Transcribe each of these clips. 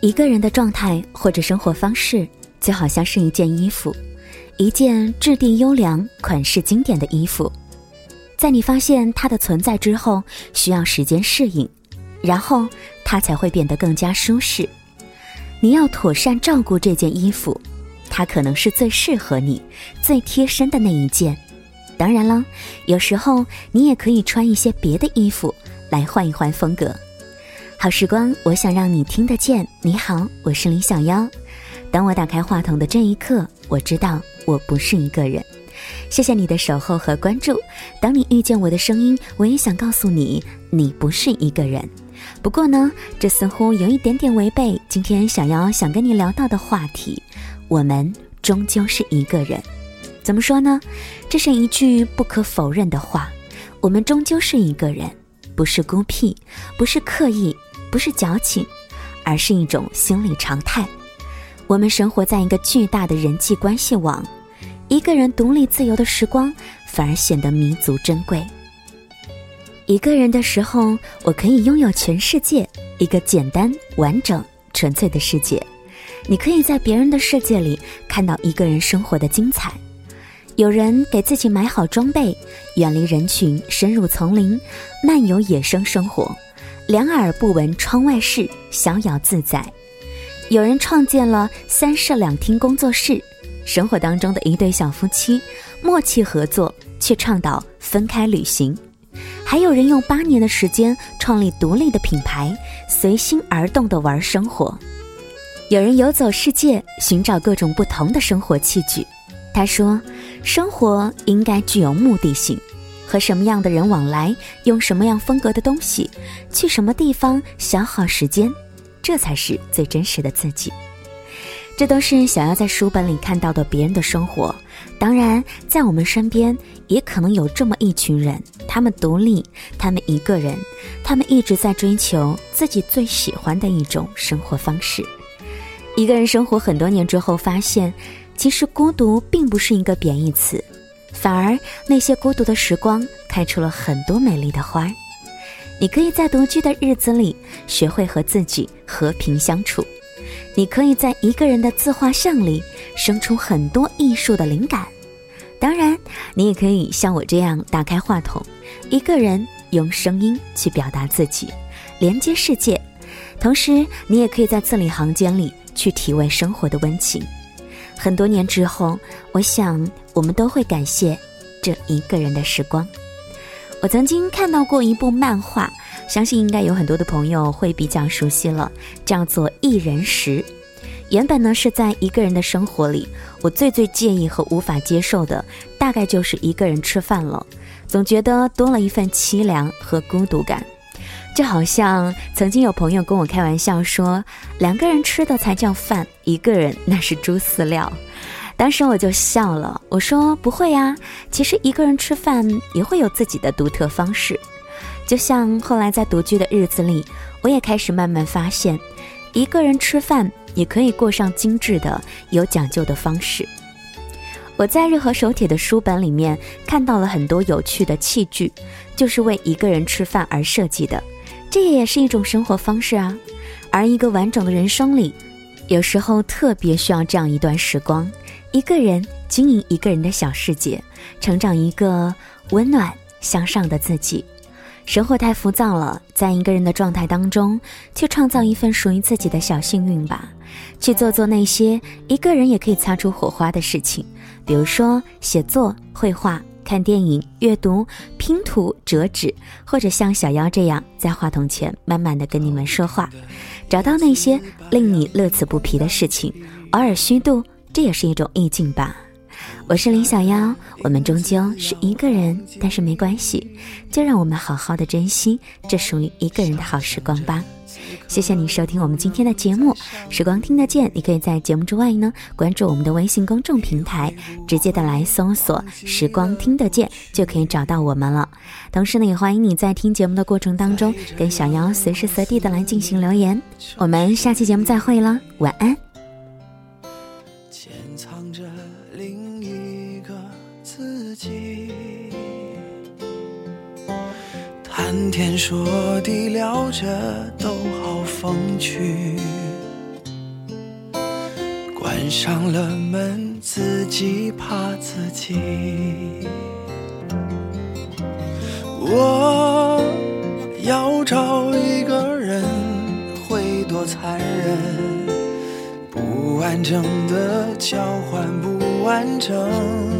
一个人的状态或者生活方式，就好像是一件衣服，一件质地优良、款式经典的衣服。在你发现它的存在之后，需要时间适应，然后它才会变得更加舒适。你要妥善照顾这件衣服，它可能是最适合你、最贴身的那一件。当然了，有时候你也可以穿一些别的衣服来换一换风格。好时光，我想让你听得见。你好，我是李小妖。当我打开话筒的这一刻，我知道我不是一个人。谢谢你的守候和关注。当你遇见我的声音，我也想告诉你，你不是一个人。不过呢，这似乎有一点点违背今天小妖想跟你聊到的话题。我们终究是一个人。怎么说呢？这是一句不可否认的话。我们终究是一个人，不是孤僻，不是刻意，不是矫情，而是一种心理常态。我们生活在一个巨大的人际关系网，一个人独立自由的时光反而显得弥足珍贵。一个人的时候，我可以拥有全世界，一个简单、完整、纯粹的世界。你可以在别人的世界里看到一个人生活的精彩。有人给自己买好装备，远离人群，深入丛林，漫游野生生活，两耳不闻窗外事，逍遥自在。有人创建了三室两厅工作室，生活当中的一对小夫妻，默契合作，却倡导分开旅行。还有人用八年的时间创立独立的品牌，随心而动的玩生活。有人游走世界，寻找各种不同的生活器具。他说：“生活应该具有目的性，和什么样的人往来，用什么样风格的东西，去什么地方消耗时间，这才是最真实的自己。”这都是想要在书本里看到的别人的生活。当然，在我们身边也可能有这么一群人，他们独立，他们一个人，他们一直在追求自己最喜欢的一种生活方式。一个人生活很多年之后，发现。其实孤独并不是一个贬义词，反而那些孤独的时光开出了很多美丽的花儿。你可以在独居的日子里学会和自己和平相处，你可以在一个人的自画像里生出很多艺术的灵感。当然，你也可以像我这样打开话筒，一个人用声音去表达自己，连接世界。同时，你也可以在字里行间里去体味生活的温情。很多年之后，我想我们都会感谢这一个人的时光。我曾经看到过一部漫画，相信应该有很多的朋友会比较熟悉了，叫做《一人食》。原本呢是在一个人的生活里，我最最介意和无法接受的，大概就是一个人吃饭了，总觉得多了一份凄凉和孤独感。就好像曾经有朋友跟我开玩笑说，两个人吃的才叫饭，一个人那是猪饲料。当时我就笑了，我说不会呀，其实一个人吃饭也会有自己的独特方式。就像后来在独居的日子里，我也开始慢慢发现，一个人吃饭也可以过上精致的、有讲究的方式。我在日和手帖的书本里面看到了很多有趣的器具，就是为一个人吃饭而设计的。这也是一种生活方式啊，而一个完整的人生里，有时候特别需要这样一段时光，一个人经营一个人的小世界，成长一个温暖向上的自己。生活太浮躁了，在一个人的状态当中，去创造一份属于自己的小幸运吧，去做做那些一个人也可以擦出火花的事情，比如说写作、绘画。看电影、阅读、拼图、折纸，或者像小妖这样在话筒前慢慢的跟你们说话，找到那些令你乐此不疲的事情，偶尔虚度，这也是一种意境吧。我是林小妖，我们终究是一个人，但是没关系，就让我们好好的珍惜这属于一个人的好时光吧。谢谢你收听我们今天的节目，时光听得见。你可以在节目之外呢，关注我们的微信公众平台，直接的来搜索“时光听得见”就可以找到我们了。同时呢，也欢迎你在听节目的过程当中，跟小妖随时随地的来进行留言。我们下期节目再会了，晚安。潜藏着另一个自己。谈天说地聊着都好风趣，关上了门，自己怕自己。我要找一个人，会多残忍？不完整的交换不完整。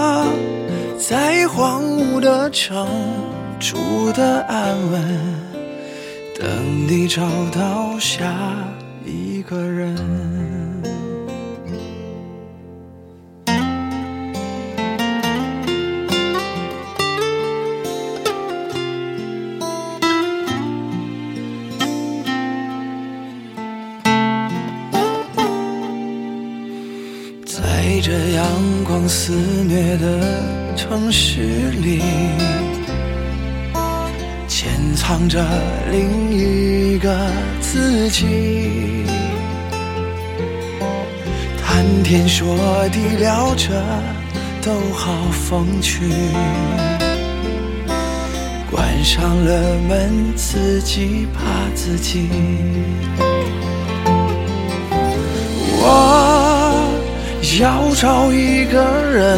在荒芜的城住的安稳，等你找到下一个人。在这阳光肆虐的城市里，潜藏着另一个自己。谈天说地聊着，都好风趣。关上了门，自己怕自己。我。要找一个人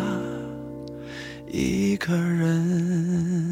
一个人。